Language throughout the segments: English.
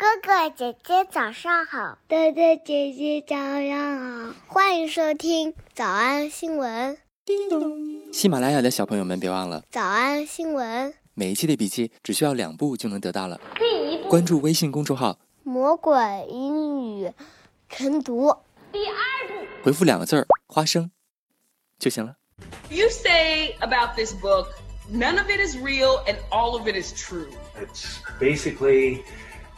哥哥姐姐早上好，哥哥姐姐早上好，欢迎收听早安新闻。叮咚！喜马拉雅的小朋友们别忘了早安新闻，每一期的笔记只需要两步就能得到了。第一步，关注微信公众号“魔鬼英语晨读”。第二步，回复两个字儿“花生”就行了。You say about this book, none of it is real and all of it is true. It's basically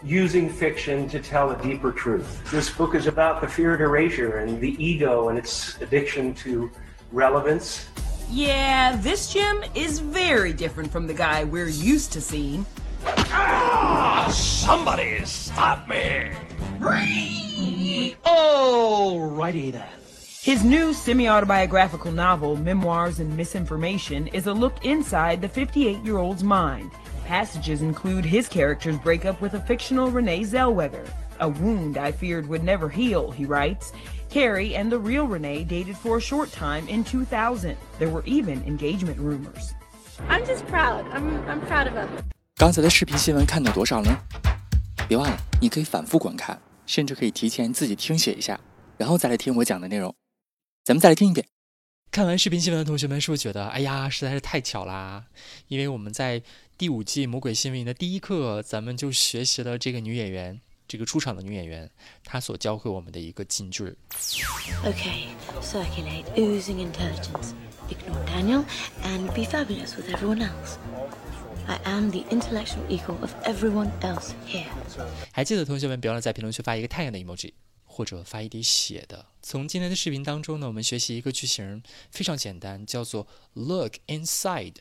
using fiction to tell a deeper truth. This book is about the fear of erasure and the ego and its addiction to relevance. Yeah, this Jim is very different from the guy we're used to seeing. Ah! Somebody stop me! Alrighty then. His new semi autobiographical novel, Memoirs and Misinformation, is a look inside the 58 year old's mind Passages include his character's breakup with a fictional Renee Zellweger. A wound I feared would never heal, he writes. Carrey and the real Renee dated for a short time in 2000. There were even engagement rumors. I'm just proud. I'm I'm proud of him. 刚才的视频新闻看到多少呢？别忘了，你可以反复观看，甚至可以提前自己听写一下，然后再来听我讲的内容。咱们再来听一遍。看完视频新闻的同学们，是不是觉得哎呀，实在是太巧啦？因为我们在第五季《魔鬼新闻》的第一课，咱们就学习了这个女演员，这个出场的女演员，她所教会我们的一个金句。Okay, circulate oozing intelligence. Ignore Daniel and be fabulous with everyone else. I am the intellectual equal of everyone else here. 还记得同学们，别忘了在评论区发一个太阳的 emoji。或者发一滴血的。从今天的视频当中呢，我们学习一个句型，非常简单，叫做 look inside。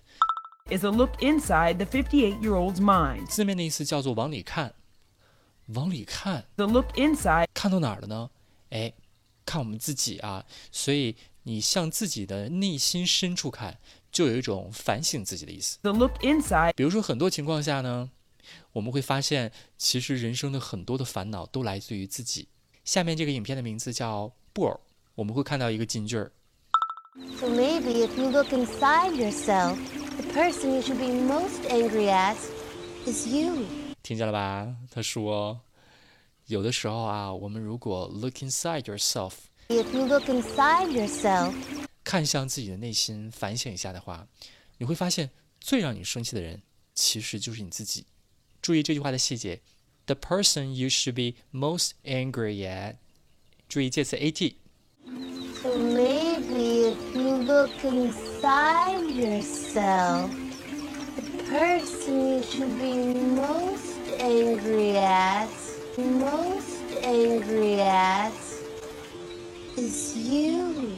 Is a look inside the 58-year-old's mind。字面的意思叫做往里看，往里看。The look inside 看到哪儿了呢？哎，看我们自己啊。所以你向自己的内心深处看，就有一种反省自己的意思。The look inside。比如说很多情况下呢，我们会发现，其实人生的很多的烦恼都来自于自己。下面这个影片的名字叫《布偶》，我们会看到一个金句儿。So maybe if you look inside yourself, the person you should be most angry at is you. 听见了吧？他说，有的时候啊，我们如果 look inside yourself, if you look inside yourself, 看向自己的内心，反省一下的话，你会发现最让你生气的人其实就是你自己。注意这句话的细节。the person you should be most angry at. 注意介词 at. Look inside yourself, the person you should be most angry at, most angry at, is you.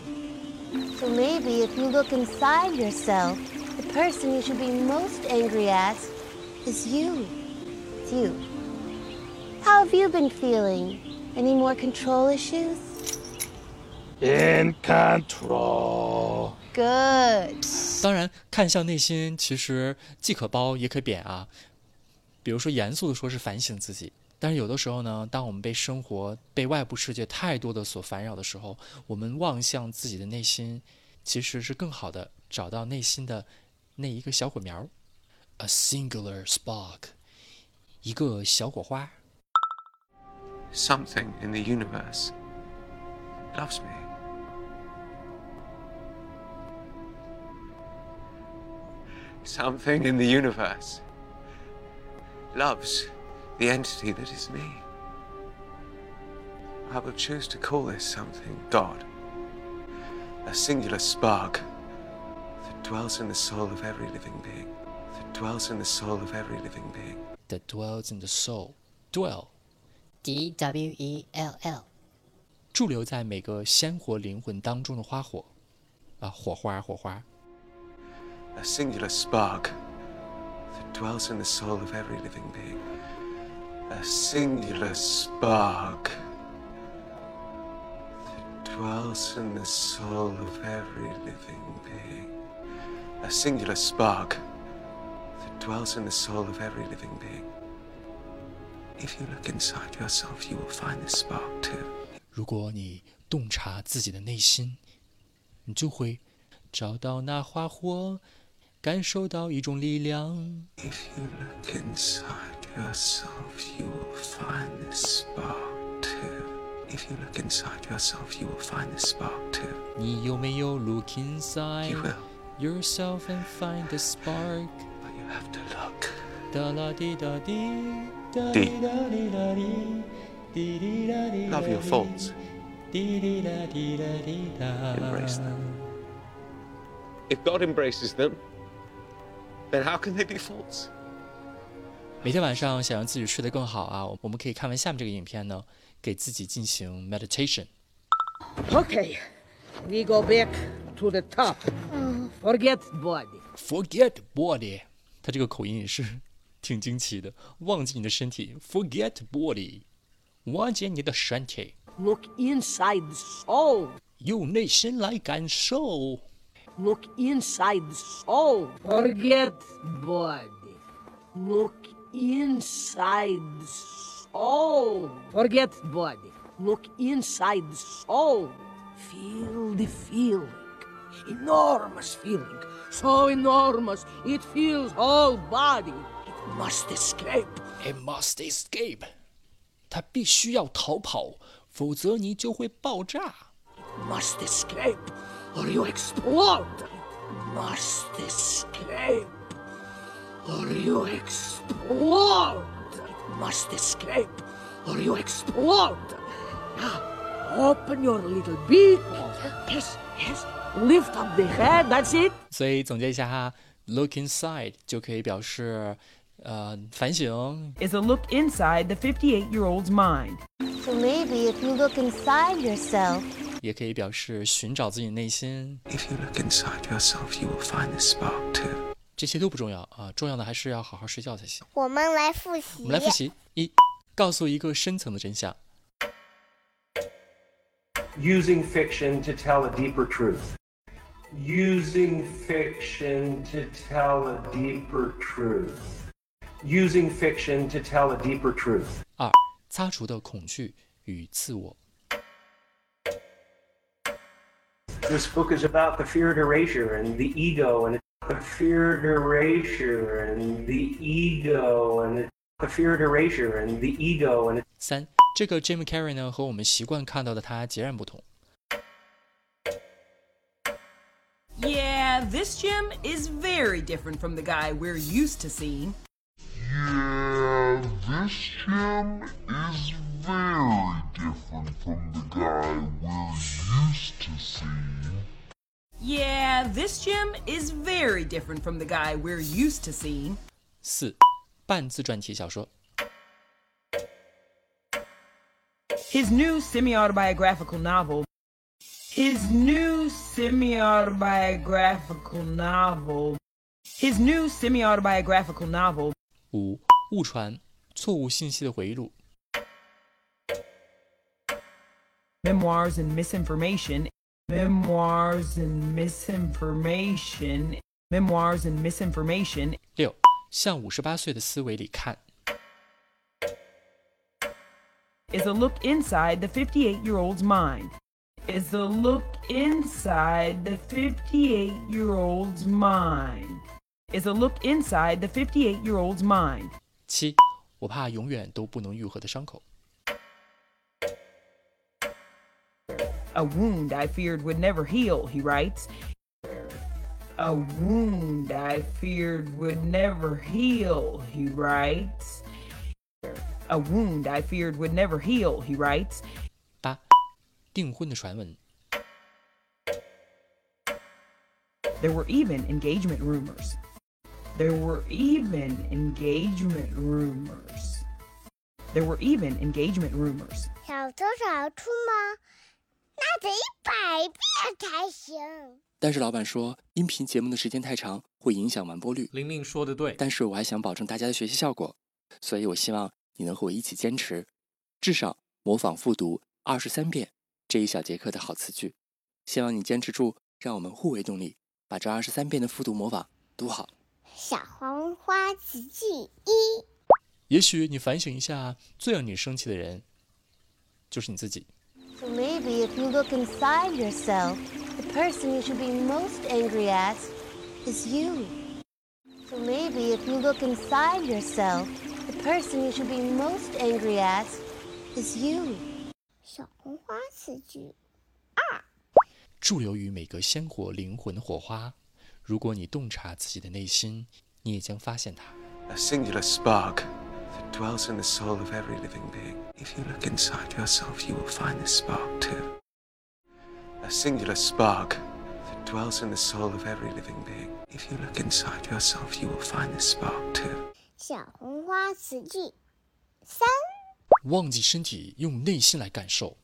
So maybe if you look inside yourself, the person you should be most angry at is you. It's you. How have you been feeling? Any more control issues? In control. Good. 当然，看向内心其实既可褒也可贬啊。比如说，严肃的说是反省自己，但是有的时候呢，当我们被生活、被外部世界太多的所烦扰的时候，我们望向自己的内心，其实是更好的找到内心的那一个小火苗，a singular spark，一个小火花。something in the universe loves me. Something in the universe loves the entity that is me. I will choose to call this something God, a singular spark that dwells in the soul of every living being, that dwells in the soul of every living being. That dwells in the soul. Dwell D W E L L，驻留在每个鲜活灵魂当中的花火，啊，火花，火花。 A singular spark that dwells in the soul of every living being. A singular spark that dwells in the soul of every living being. A singular spark that dwells in the soul of every living being. If you look inside yourself, you will find this spark too. 如果你洞察自己的内心，你就会找到那花火， 感受到一种力量。If you look inside yourself, you will find you look inside yourself, you will find the spark too. 你有没有 look inside You will. yourself and find the spark？ But you have to look. 哒啦滴哒滴，哒滴滴哒滴哒滴，滴滴哒滴哒 Love your 滴 faults. 滴滴哒滴哒滴哒。 Embrace them. If God embraces them, then how can they be faults? 每天晚上想让自己睡得更好啊，我们可以看完下面这个影片呢，给自己进行 meditation。 Okay, we go back to the top. Forget body. Forget body，他这个口音也是挺惊奇的。忘记你的身体，forget body，忘记你的身体， Look inside the soul. 用内心来感受。 Look inside the soul. Forget body. Look inside the soul. Forget body. Look inside the soul. Feel the feeling. Enormous feeling. So enormous, it fills whole body. It must escape. It must escape，他必须要逃跑，否则你就会爆炸。 Must escape, or you explode. Must escape, or you explode. Must escape, or you explode. Now, open your little beak. Yes, yes. Lift up the head. That's it. 所以总结一下哈，look inside 就可以表示呃反省， Is a look inside the 58-year-old's mind. So maybe if you look inside yourself, 也可以表示寻找自己内心。If you look inside yourself, you will find the spark too. 这些都不重要啊，重要的还是要好好睡觉才行。我们来复习。我们来复习：一，告诉一个深层的真相；Using fiction to tell a deeper truth. Using fiction to tell a deeper truth. Using fiction to tell a deeper truth. 二，擦除的恐惧与自我；This book is about the feared erasure and the ego and the feared erasure and the ego and the feared erasure and the ego and 三，这个 Jim Carrey 呢和我们习惯看到的他截然不同。 Yeah, this Jim is very different from the guy we're used to seeing. Yeah, this Jim is very different from the guy we're used to seeing. Yeah, this Jim is very different from the guy we're used to seeing. 四，半自传体小说； His new semi autobiographical novel. His new semi autobiographical novel. His new semi autobiographical novel. 五，误传错误信息的回忆录； Memoirs and Misinformation. Memoirs and Misinformation. Memoirs and Misinformation. 六，向五十八岁的思维里看； is a look inside the 58 year old's mind. Is a look inside the 58 year old's mind. Is a look inside the 58 year old's mind. 七，我怕永远都不能愈合的伤口； A wound I feared would never heal, he writes. A wound I feared would never heal, he writes. A wound I feared would never heal, he writes. 八，订婚的传闻； There were even engagement rumors. There were even engagement rumors. There were even engagement rumors. 小偷小出吗？ 那得一百遍才行。但是老板说，音频节目的时间太长，会影响完播率。玲玲说的对，但是我还想保证大家的学习效果，所以我希望你能和我一起坚持，至少模仿复读二十三遍这一小节课的好词句。希望你坚持住，让我们互为动力，把这二十三遍的复读模仿读好。小黄花词句一，也许你反省一下，最让你生气的人就是你自己。so maybe if you look inside yourself, the person you should be most angry at is you. So maybe if you look inside yourself, the person you should be most angry at is you. 小红花词句驻留于每个鲜活灵魂的火花。如果你洞察自己的内心，你也将发现它。 A singular spark that dwells in the soul of every living being. If you look inside yourself, you will find this spark too. A singular spark that dwells in the soul of every living being. If you look inside yourself, you will find this spark too. 小红花词句三忘记身体，用内心来感受，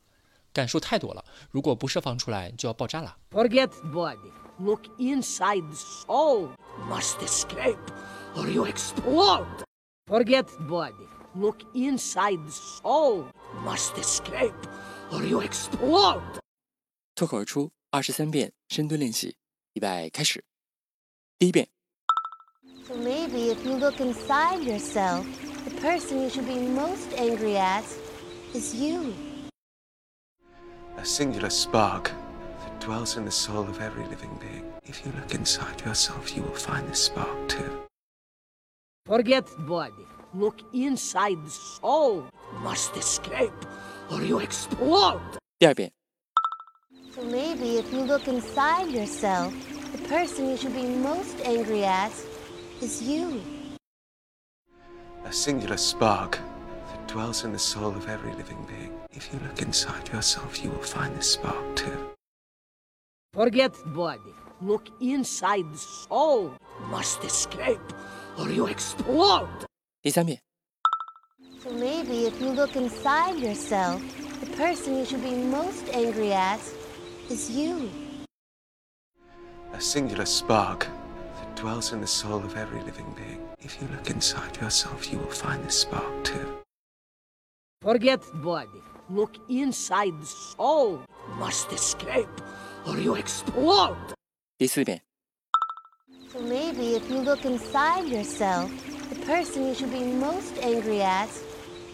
感受太多了，如果不释放出来，就要爆炸了。 Forget body. Look inside the soul. Must escape, or you explode. Forget body. Look inside the soul. Must escape, or you explode. 脱口而出二十三遍深蹲练习，预备开始。第一遍， So maybe if you look inside yourself, the person you should be most angry at is you. A singular spark that dwells in the soul of every living being. If you look inside yourself, you will find this spark too. Forget body. Look inside the soul. Must escape, or you explode. 第二遍， So maybe if you look inside yourself, the person you should be most angry at is you. A singular spark that dwells in the soul of every living being. If you look inside yourself, you will find this spark too. Forget body. Look inside the soul. Must escape, or you explode! So maybe if you look inside yourself, the person you should be most angry at is you. A singular spark that dwells in the soul of every living being. If you look inside yourself, you will find this spark too. Forget the body. Look inside the soul. Must escape, or you explode. Isumi. So maybe if you look inside yourself, the person you should be most angry at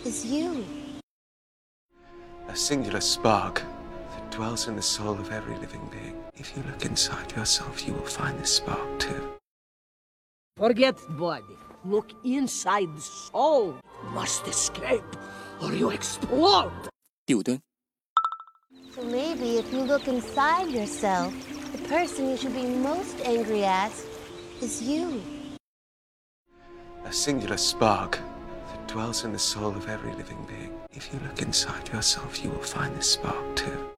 is you. A singular spark that dwells in the soul of every living being. If you look inside yourself, you will find this spark too. Forget body. Look inside the soul. Must escape, or you explode. 第五蹲， So maybe if you look inside yourself, the person you should be most angry at is you. A singular spark that dwells in the soul of every living being. If you look inside yourself, you will find this spark too.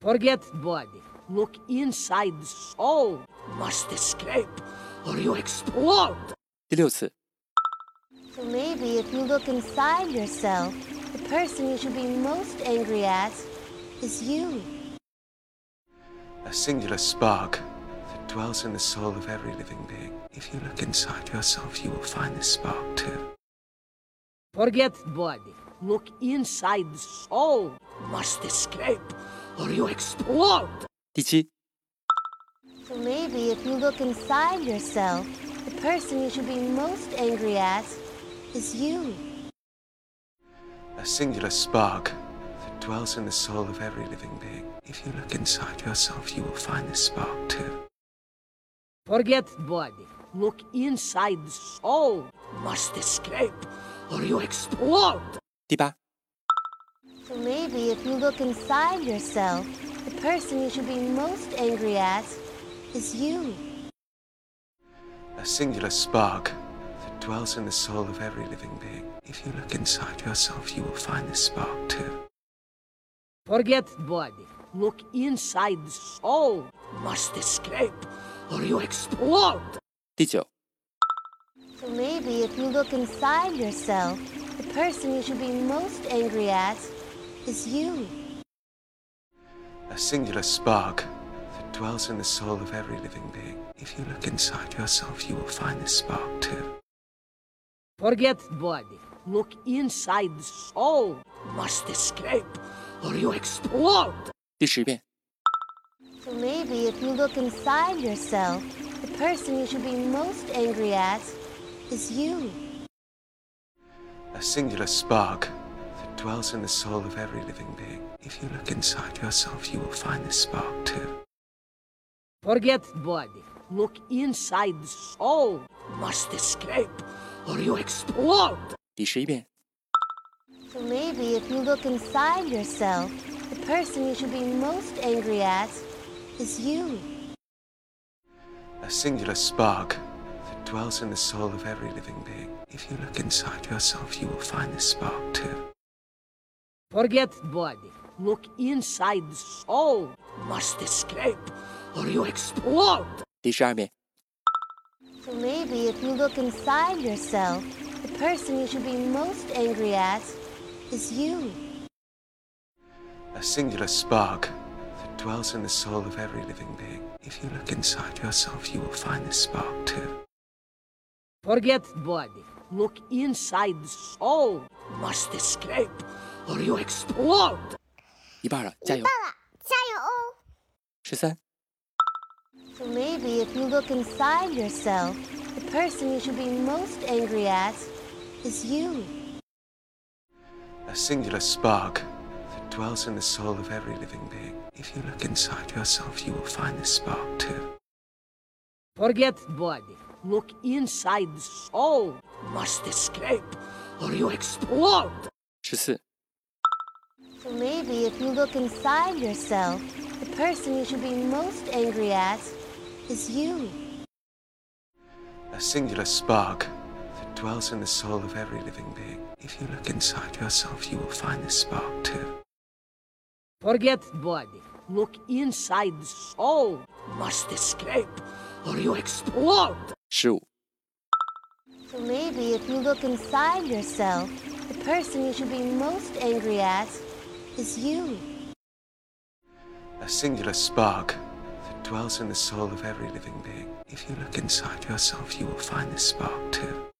Forget body. Look inside the soul. Must escape, or you explode. 第六次， So maybe if you look inside yourself, the person you should be most angry at is you. A singular spark that dwells in the soul of every living being. If you look inside yourself, you will find this spark too. Forget body. Look inside the soul. You Must escape, or you explode. 第七，So maybe if you look inside yourself, the person you should be most angry at is you. A singular spark that dwells in the soul of every living being. If you look inside yourself, you will find this spark too. Forget body. Look inside the soul. Must escape, or you explode. 第八，So maybe if you look inside yourself, the person you should be most angry at is you. A singular spark that dwells in the soul of every living being. If you look inside yourself, you will find this spark too. Forget body. Look inside the soul. Must escape, or you explode. 第九， So maybe if you look inside yourself, the person you should be most angry at is you. A singular spark that dwells in the soul of every living being. If you look inside yourself, you will find this spark too. Forget body. Look inside the soul. Must escape, or you explode. 第十遍， So maybe if you look inside yourself, the person you should be most angry at is you. A singular spark that dwells in the soul of every living being. If you look inside yourself, you will find this spark too. Forget body. Look inside the soul. Must escape, or you explode. 第十一遍， So maybe if you look inside yourself, the person you should be most angry at is you. A singular spark that dwells in the soul of every living being. If you look inside yourself, you will find this spark too. Forget body. Look inside the soul. Must escape, or you explode. 第十二遍， So maybe if you look inside yourself, the person you should be most angry at is you. A singular spark that dwells in the soul of every living being. If you look inside yourself, you will find this spark too. Forget body. Look inside the soul. Must escape, or you explode. 一半了，加油！加油哦！十三、 So maybe if you look inside yourself, the person you should be most angry at is you. A singular spark that dwells in the soul of every living being. If you look inside yourself, you will find this spark too. Forget body. Look inside the soul. Must escape, or you explode. 十四、So maybe if you look inside yourself, the person you should be most angry at is you. A singular spark that dwells in the soul of every living being. If you look inside yourself, you will find this spark too. Forget body. Look inside the soul. Must escape, or you explode. 十五、So maybe if you look inside yourself, the person you should be most angry at is you. A singular spark that dwells in the soul of every living being. If you look inside yourself, you will find this spark too.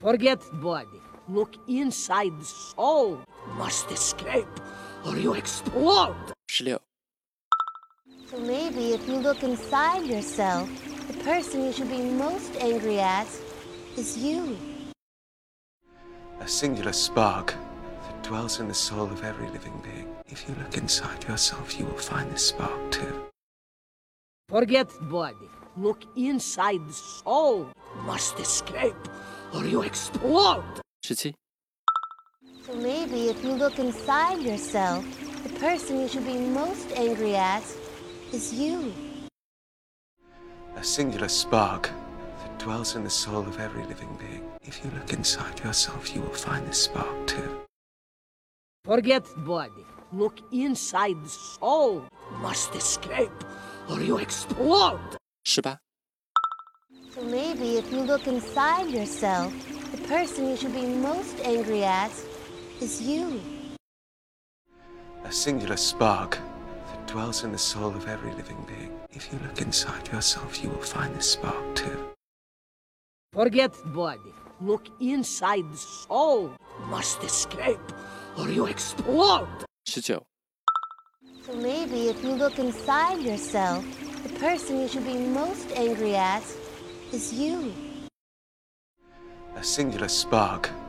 Forget body. Look inside the soul. Must escape, or you explode. 十六、 So maybe if you look inside yourself, the person you should be most angry at is you. A singular spark that dwells in the soul of every living being. If you look inside yourself, you will find this spark too. Forget body. Look inside the soul. Must escape, or you explode. 十七、 So maybe if you look inside yourself, the person you should be most angry at is you. A singular spark that dwells in the soul of every living being. If you look inside yourself, you will find this spark too. Forget body. Look inside the soul. Must escape, or you explode. 十八、So maybe if you look inside yourself, the person you should be most angry at is you. A singular spark that dwells in the soul of every living being. If you look inside yourself, you will find this spark too. Forget body. Look inside the soul. You Must escape, or you explode. 十九、So maybe if you look inside yourself, the person you should be most angry at is you. A singular spark that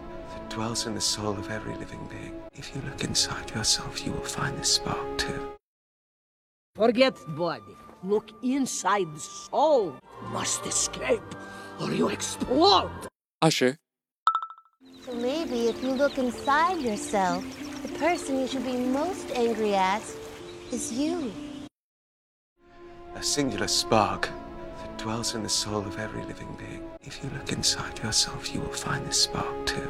dwells in the soul of every living being. If you look inside yourself, you will find this spark too. Forget body. Look inside the soul. Must escape, or you explode. Usher. So maybe if you look inside yourself, the person you should be most angry at is you. A singular spark that dwells in the soul of every living being. If you look inside yourself, you will find this spark too.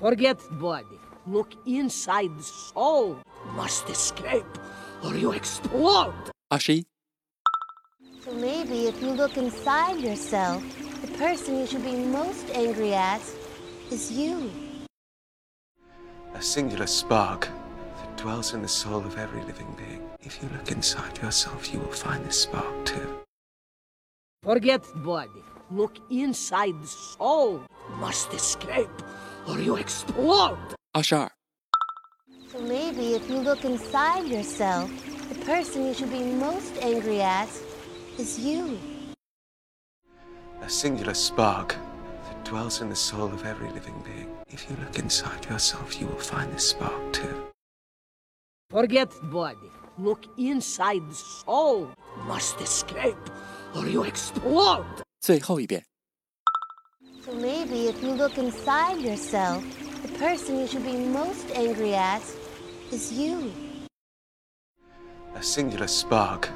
Forget body. Look inside the soul. You must escape or you explode. Ashi. So maybe if you look inside yourself, the person you should be most angry at is you. A singular spark that dwells in the soul of every living being. If you look inside yourself, you will find this spark too. Forget body. Look inside the soul. You must escape or you explode. 二十二、 So maybe if you look inside yourself, the person you should be most angry at is you. A singular spark that dwells in the soul of every living being. If you look inside yourself, you will find this spark too. Forget body. Look inside the soul. Must escape, or you explode. 最后一遍。 Maybe if you look inside yourself, the person you should be most angry at is you. A singular spark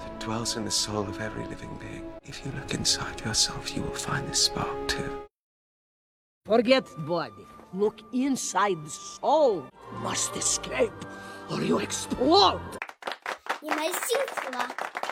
that dwells in the soul of every living being. If you look inside yourself, you will find this spark too. Forget body. Look inside the soul. You must escape, or you explode. You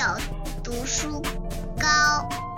有读书高。